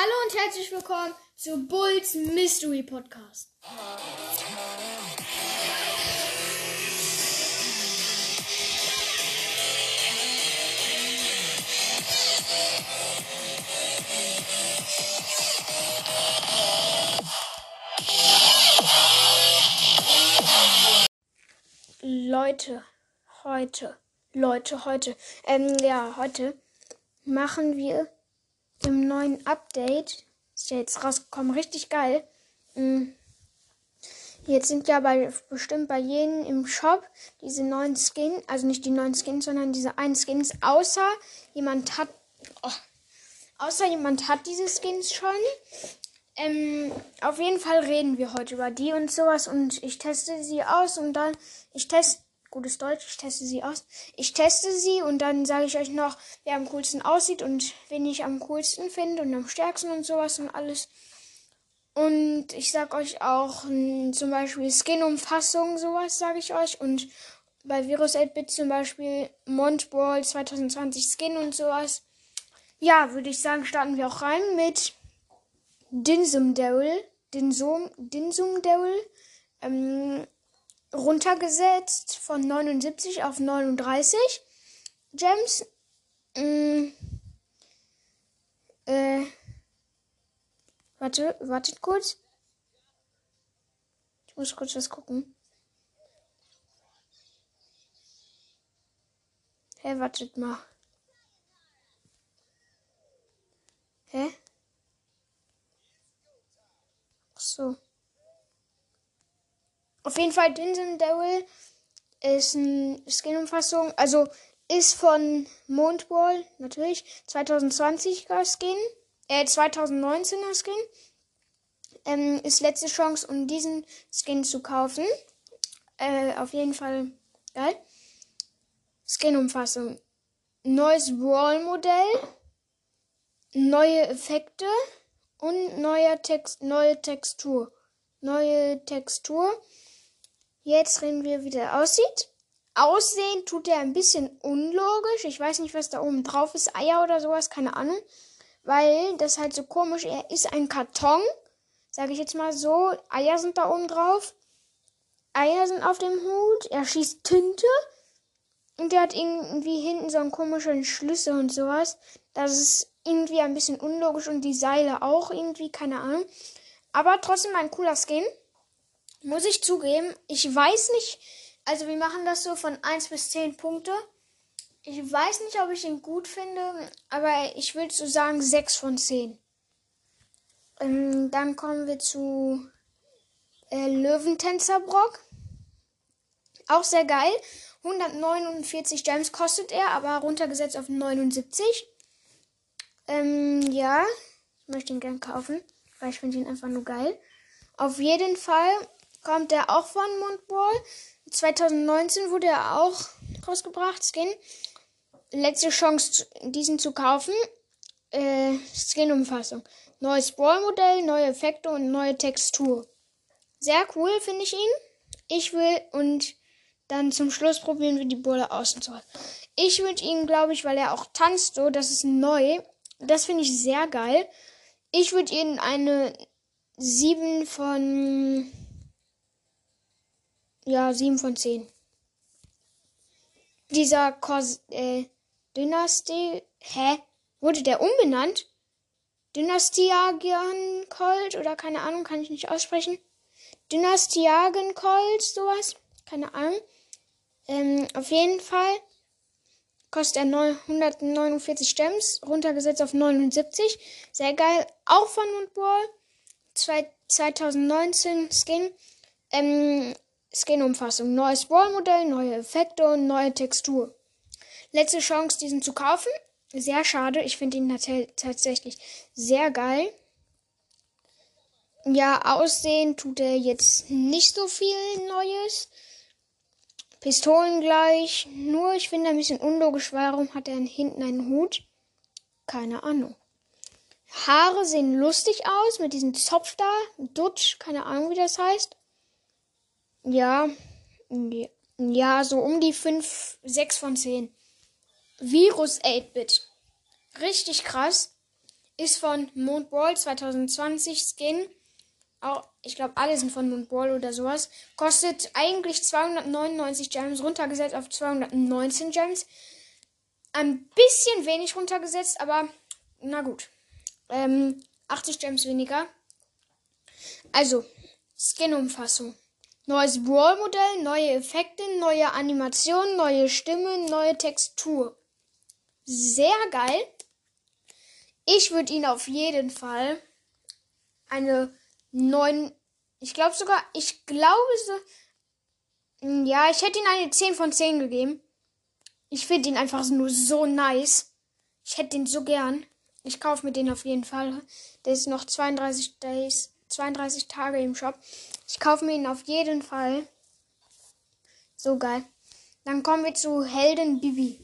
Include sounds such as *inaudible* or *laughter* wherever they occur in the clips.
Hallo und herzlich willkommen zu Bulls Mystery Podcast. Leute, heute, Leute, heute, ähm, ja, heute machen wir im neuen Update, ist ja jetzt rausgekommen, richtig geil. Mm. Jetzt sind ja bei, bestimmt bei jedem im Shop diese neuen Skins, also nicht die neuen Skins, sondern diese einen Skins, außer jemand hat, oh, außer jemand hat diese Skins schon. Ähm, auf jeden Fall reden wir heute über die und sowas und ich teste sie aus und dann, ich teste, gutes Deutsch, ich teste sie aus. Ich teste sie und dann sage ich euch noch, wer am coolsten aussieht und wen ich am coolsten finde und am stärksten und sowas und alles. Und ich sag euch auch zum Beispiel Skin-Umfassung, sowas sage ich euch. Und bei Virus 8-Bit zum Beispiel Montball 2020 Skin und sowas. Ja, würde ich sagen, starten wir auch rein mit Dinsum Daryl. Dinsum, Dinsum Daryl. Ähm, runtergesetzt von 79 auf 39 Gems. Mm, äh, warte, wartet kurz. Ich muss kurz was gucken. Hä, wartet mal. Hä? So. Auf jeden Fall Dinsen Daryl ist eine Skin-Umfassung, also ist von Mondball, natürlich, 2020er Skin, äh, 2019er Skin. Ähm, ist letzte Chance, um diesen Skin zu kaufen. Äh, auf jeden Fall geil. Skin-Umfassung. Neues Brawl-Modell. Neue Effekte. Und neuer Text, neue Textur. Neue Textur. Jetzt reden wir, wie der aussieht. Aussehen tut er ein bisschen unlogisch. Ich weiß nicht, was da oben drauf ist. Eier oder sowas, keine Ahnung. Weil das halt so komisch. Er ist ein Karton. Sage ich jetzt mal so. Eier sind da oben drauf. Eier sind auf dem Hut. Er schießt Tinte. Und der hat irgendwie hinten so einen komischen Schlüssel und sowas. Das ist irgendwie ein bisschen unlogisch. Und die Seile auch irgendwie, keine Ahnung. Aber trotzdem ein cooler Skin. Muss ich zugeben. Ich weiß nicht. Also wir machen das so von 1 bis 10 Punkte. Ich weiß nicht, ob ich ihn gut finde, aber ich würde so sagen 6 von 10. Ähm, dann kommen wir zu äh, Löwentänzerbrock. Auch sehr geil. 149 Gems kostet er, aber runtergesetzt auf 79. Ähm, ja, ich möchte ihn gern kaufen, weil ich finde ihn einfach nur geil. Auf jeden Fall kommt er auch von Mundball. 2019 wurde er auch rausgebracht, Skin. Letzte Chance, diesen zu kaufen. Äh, Skin-Umfassung. Neues Brawl-Modell, neue Effekte und neue Textur. Sehr cool, finde ich ihn. Ich will und dann zum Schluss probieren wir die Bolle außen zu. Ich würde ihn, glaube ich, weil er auch tanzt so, das ist neu. Das finde ich sehr geil. Ich würde ihn eine 7 von ja, 7 von 10. Dieser Kos äh, Dynastie. Hä? Wurde der umbenannt? Dynastiagen Colt oder keine Ahnung, kann ich nicht aussprechen. Dynastiagen Colt, sowas. Keine Ahnung. Ähm, auf jeden Fall kostet er 149 Gems, runtergesetzt auf 79. Sehr geil. Auch von Moonball. 2019 Skin. Ähm, Skin-Umfassung. Neues Ballmodell, neue Effekte und neue Textur. Letzte Chance, diesen zu kaufen. Sehr schade. Ich finde ihn tatsächlich sehr geil. Ja, aussehen tut er jetzt nicht so viel Neues. Pistolen gleich. Nur ich finde ein bisschen unlogisch, warum hat er hinten einen Hut? Keine Ahnung. Haare sehen lustig aus mit diesem Zopf da. Dutsch, keine Ahnung, wie das heißt. Ja, ja, so um die 5, 6 von 10. Virus 8-Bit. Richtig krass. Ist von Mond Brawl 2020 Skin. Auch, ich glaube, alle sind von Mond Brawl oder sowas. Kostet eigentlich 299 Gems, runtergesetzt auf 219 Gems. Ein bisschen wenig runtergesetzt, aber na gut. Ähm, 80 Gems weniger. Also, Skin-Umfassung. Neues Brawl-Modell, neue Effekte, neue Animationen, neue Stimme, neue Textur. Sehr geil. Ich würde ihn auf jeden Fall eine 9. Ich glaube sogar, ich glaube so. Ja, ich hätte ihn eine 10 von 10 gegeben. Ich finde ihn einfach nur so nice. Ich hätte ihn so gern. Ich kaufe mir den auf jeden Fall. Der ist noch 32 Days, 32 Tage im Shop. Ich kaufe mir ihn auf jeden Fall. So geil. Dann kommen wir zu Helden Bibi.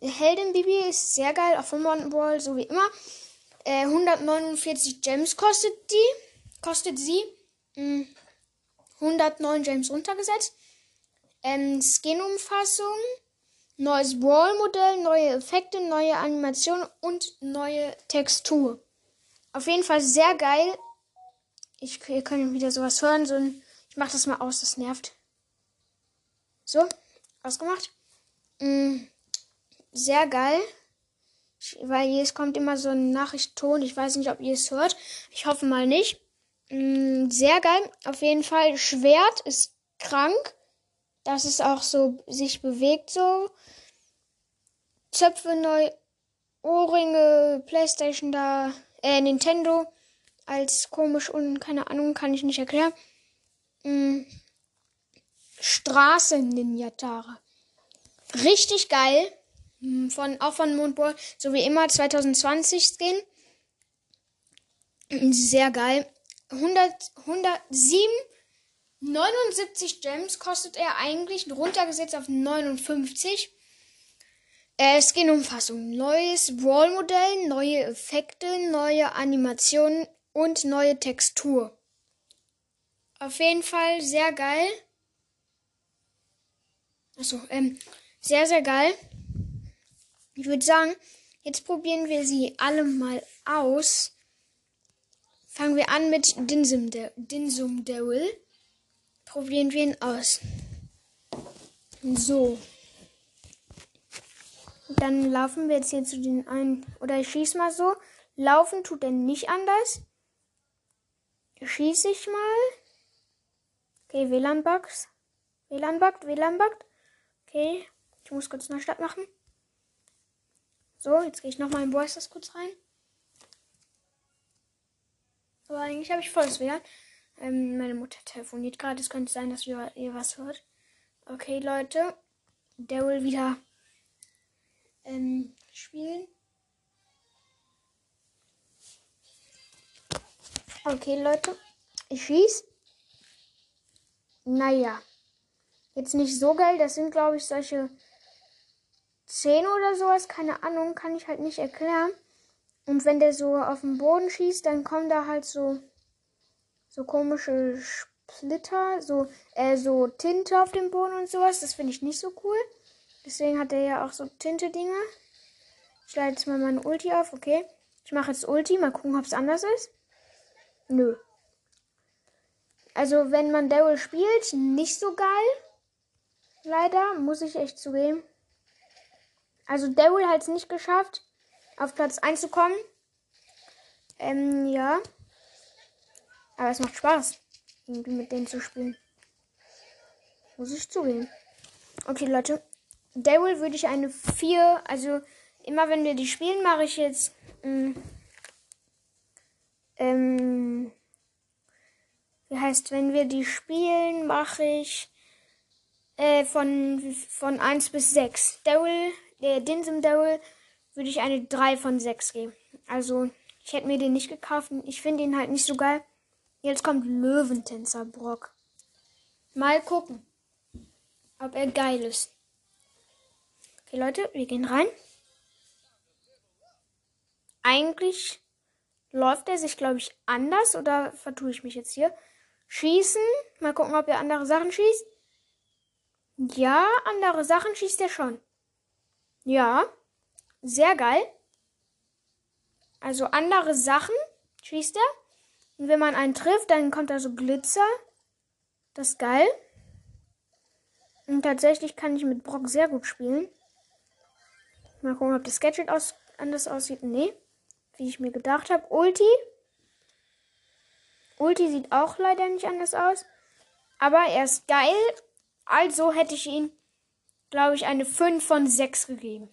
Helden Bibi ist sehr geil auf Mountain Ball, so wie immer. Äh, 149 Gems kostet die. Kostet sie. Mh, 109 Gems runtergesetzt. Ähm, Skin-Umfassung. Neues Brawl-Modell, neue Effekte, neue Animation und neue Textur. Auf jeden Fall sehr geil. Ich, ihr könnt wieder sowas hören. So ein, ich mach das mal aus, das nervt. So, ausgemacht. Mm, sehr geil. Ich, weil jetzt kommt immer so ein Nachrichtton. Ich weiß nicht, ob ihr es hört. Ich hoffe mal nicht. Mm, sehr geil. Auf jeden Fall. Schwert ist krank. Dass es auch so sich bewegt so. Zöpfe neu. Ohrringe, Playstation da, äh, Nintendo als komisch und keine Ahnung, kann ich nicht erklären. Mhm. Straßen-Ninjatare. Richtig geil. Hm, von, auch von Mondball, so wie immer 2020 Skin. Sehr geil. 100, 107, 79 Gems kostet er eigentlich, runtergesetzt auf 59. Äh, Skin-Umfassung. Neues Brawl-Modell, neue Effekte, neue Animationen und neue Textur. Auf jeden Fall sehr geil. Achso, ähm, sehr, sehr geil. Ich würde sagen, jetzt probieren wir sie alle mal aus. Fangen wir an mit Dinsum, De Dinsum Devil. Probieren wir ihn aus. So. Dann laufen wir jetzt hier zu den einen. Oder ich schieß mal so. Laufen tut er nicht anders. Schieße ich mal. Okay, WLAN-Bugs. WLAN-Bugt, WLAN-Bugt. Okay, ich muss kurz eine Stadt machen. So, jetzt gehe ich nochmal in Voice kurz rein. Aber eigentlich habe ich volles WLAN. Ähm, meine Mutter telefoniert gerade. Es könnte sein, dass ihr was hört. Okay, Leute. Der will wieder ähm, spielen. Okay, Leute. Ich schieß. Naja. Jetzt nicht so geil. Das sind, glaube ich, solche 10 oder sowas, keine Ahnung, kann ich halt nicht erklären. Und wenn der so auf den Boden schießt, dann kommen da halt so so komische Splitter, so äh, so Tinte auf dem Boden und sowas. Das finde ich nicht so cool. Deswegen hat er ja auch so Tinte-Dinger. Ich leite jetzt mal meine Ulti auf, okay. Ich mache jetzt Ulti, mal gucken, ob es anders ist. Nö. Also, wenn man Daryl spielt, nicht so geil. Leider, muss ich echt zugeben. Also Daryl hat es nicht geschafft, auf Platz 1 zu kommen. Ähm, ja. Aber es macht Spaß, irgendwie mit denen zu spielen. Muss ich zugeben. Okay, Leute. Daryl würde ich eine 4, also immer wenn wir die spielen, mache ich jetzt. Mh, mm, ähm, wie heißt, wenn wir die spielen, mache ich äh, von, von 1 bis 6. Daryl der Dinsum Daryl würde ich eine 3 von 6 geben. Also, ich hätte mir den nicht gekauft. Ich finde ihn halt nicht so geil. Jetzt kommt Löwentänzer Brock. Mal gucken, ob er geil ist. Okay, Leute, wir gehen rein. Eigentlich läuft er sich, glaube ich, anders. Oder vertue ich mich jetzt hier? Schießen. Mal gucken, ob er andere Sachen schießt. Ja, andere Sachen schießt er schon. Ja, sehr geil. also andere Sachen schießt er. Und wenn man einen trifft, dann kommt da so Glitzer. Das ist geil. Und tatsächlich kann ich mit Brock sehr gut spielen. Mal gucken, ob das Gadget aus anders aussieht. Nee, wie ich mir gedacht habe. Ulti. Ulti sieht auch leider nicht anders aus. Aber er ist geil. Also hätte ich ihn, glaube ich, eine 5 von 6 gegeben.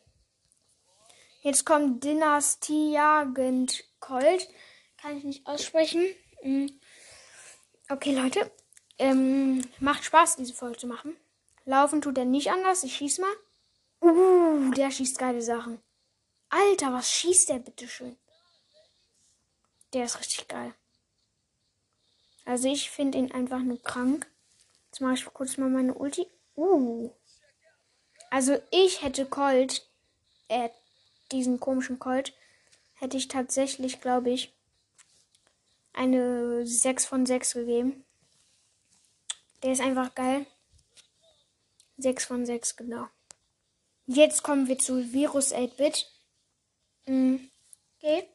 Jetzt kommt Dynastie Jagend Colt. Kann ich nicht aussprechen. Mhm. Okay, Leute. Ähm, macht Spaß, diese Folge zu machen. Laufen tut er nicht anders. Ich schieß mal. Uh, der schießt geile Sachen. Alter, was schießt der bitte schön? Der ist richtig geil. Also ich finde ihn einfach nur krank. Jetzt mache ich kurz mal meine Ulti. Uh. Also ich hätte Colt, äh, diesen komischen Colt, hätte ich tatsächlich, glaube ich, eine 6 von 6 gegeben. Der ist einfach geil. 6 von 6, genau. Jetzt kommen wir zu Virus 8-Bit. Mhm. Okay.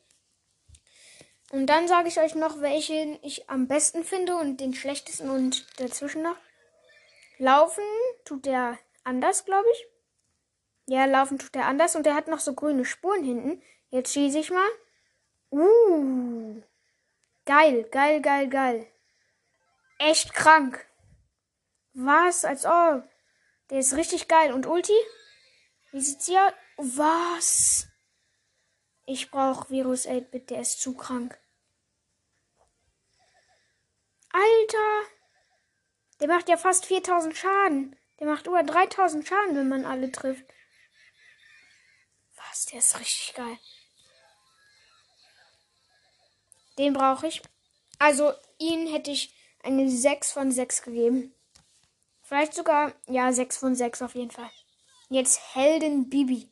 Und dann sage ich euch noch, welchen ich am besten finde und den schlechtesten und dazwischen noch. Laufen tut der anders, glaube ich. Ja, laufen tut er anders und der hat noch so grüne Spuren hinten. Jetzt schieße ich mal. Uh. Geil, geil, geil, geil. Echt krank. Was? Als ob. Der ist richtig geil. Und Ulti? Wie sieht's hier? Was? Ich brauche Virus 8-Bit, der ist zu krank. Alter! Der macht ja fast 4000 Schaden. Der macht über 3000 Schaden, wenn man alle trifft. Was? Der ist richtig geil. Den brauche ich. Also, ihn hätte ich eine 6 von 6 gegeben. Vielleicht sogar, ja, 6 von 6 auf jeden Fall. Jetzt Helden Bibi.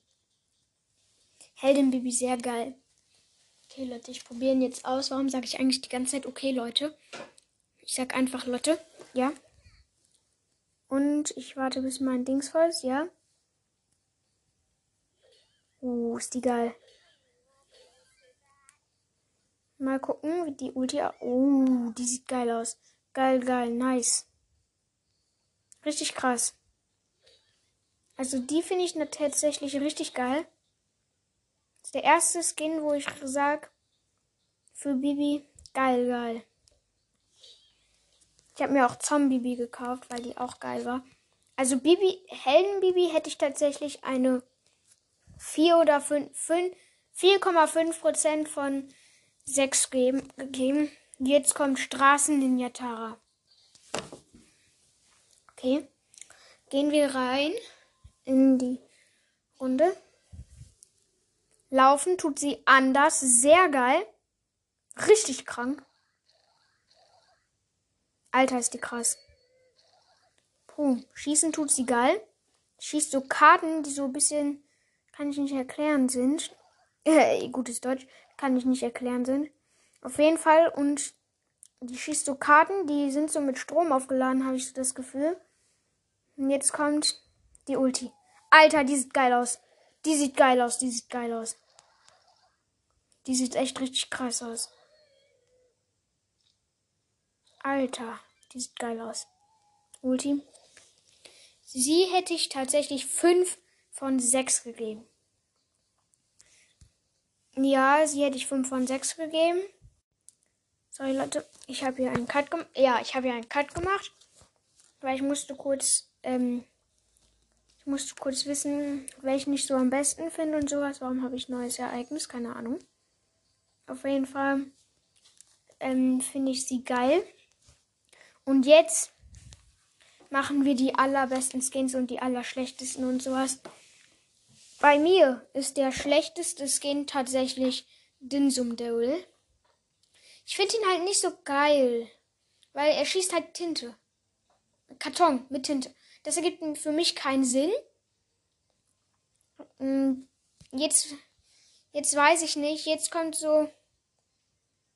Helden Bibi, sehr geil. Okay, Leute, ich probiere ihn jetzt aus. Warum sage ich eigentlich die ganze Zeit okay, Leute? Ich sag einfach Lotte, ja. Und ich warte, bis mein Dings voll ist, ja. Uh, ist die geil. Mal gucken, wie die Ulti. Oh, die sieht geil aus. Geil, geil, nice. Richtig krass. Also die finde ich tatsächlich richtig geil. Das ist der erste Skin, wo ich sag für Bibi geil, geil. Ich habe mir auch Zombie gekauft, weil die auch geil war. Also Bibi, Helden Bibi hätte ich tatsächlich eine 4 oder 5, 4,5% von 6 gegeben. Jetzt kommt Straßen Ninja Tara. Okay. Gehen wir rein in die Runde. Laufen tut sie anders. Sehr geil. Richtig krank. Alter, ist die krass. Puh. Schießen tut sie geil. Schießt so Karten, die so ein bisschen, kann ich nicht erklären, sind. *laughs* Äh, gutes Deutsch kann ich nicht erklären sind. Auf jeden Fall. Und die schießt so Karten, die sind so mit Strom aufgeladen, habe ich so das Gefühl. Und jetzt kommt die Ulti. Alter, die sieht geil aus. Die sieht geil aus, die sieht geil aus. Die sieht echt richtig krass aus. Alter, die sieht geil aus. Ulti. Sie hätte ich tatsächlich 5 von 6 gegeben. Ja, sie hätte ich 5 von 6 gegeben. Sorry, Leute. Ich habe hier einen Cut gemacht. Ja, ich habe hier einen Cut gemacht. Weil ich musste kurz, ähm, ich musste kurz wissen, welchen ich so am besten finde und sowas. Warum habe ich neues Ereignis? Keine Ahnung. Auf jeden Fall ähm, finde ich sie geil. Und jetzt machen wir die allerbesten Skins und die allerschlechtesten und sowas. Bei mir ist der schlechteste Skin tatsächlich Dinsum Devil. Ich finde ihn halt nicht so geil, weil er schießt halt Tinte. Karton mit Tinte. Das ergibt für mich keinen Sinn. Mm, jetzt, jetzt weiß ich nicht. Jetzt kommt so,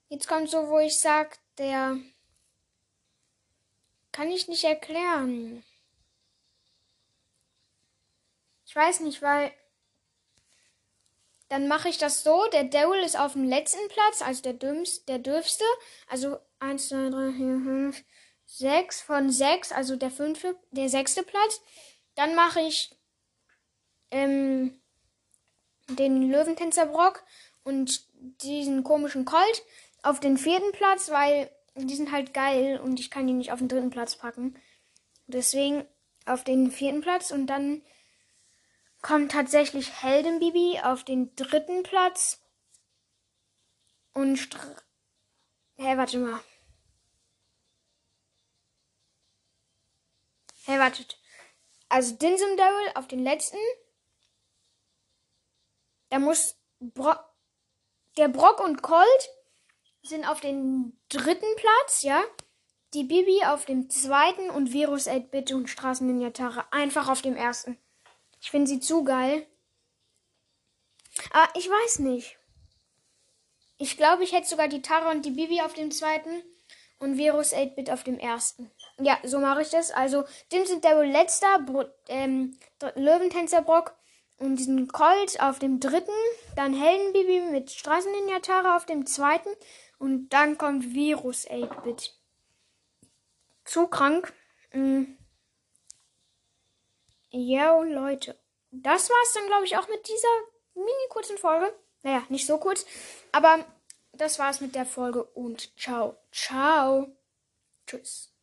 jetzt kommt so, wo ich sag, der kann ich nicht erklären. Ich weiß nicht, weil dann mache ich das so. Der Daryl ist auf dem letzten Platz, also der dümmste, der dürfste. Also 1, 2, 3, 4, 5, 6 von 6, also der fünfte, der sechste Platz. Dann mache ich ähm, den Löwentänzer Brock und diesen komischen Colt auf den vierten Platz, weil die sind halt geil und ich kann die nicht auf den dritten Platz packen. Deswegen auf den vierten Platz und dann kommt tatsächlich Heldenbibi auf den dritten Platz und Str Hä, hey, warte mal. Hey, wartet. Also Dinsum Daryl auf den letzten. Da muss Bro der Brock und Colt sind auf den dritten Platz, ja. Die Bibi auf dem zweiten und Virus 8-Bit und Straßen Ninja Tara einfach auf dem ersten. Ich finde sie zu geil. Aber ich weiß nicht. Ich glaube, ich hätte sogar die Tara und die Bibi auf dem zweiten und Virus 8-Bit auf dem ersten. Ja, so mache ich das. Also, Dim sind der letzter, Bro ähm, Löwentänzer Brock und diesen Colt auf dem dritten, dann Heldenbibi mit Straßenninja Tara auf dem zweiten und dann kommt Virus 8-Bit. Zu krank. Mhm. Ja, Leute. Das war's dann, glaube ich, auch mit dieser mini kurzen Folge. Naja, nicht so kurz. Aber das war's mit der Folge und ciao. Ciao. Tschüss.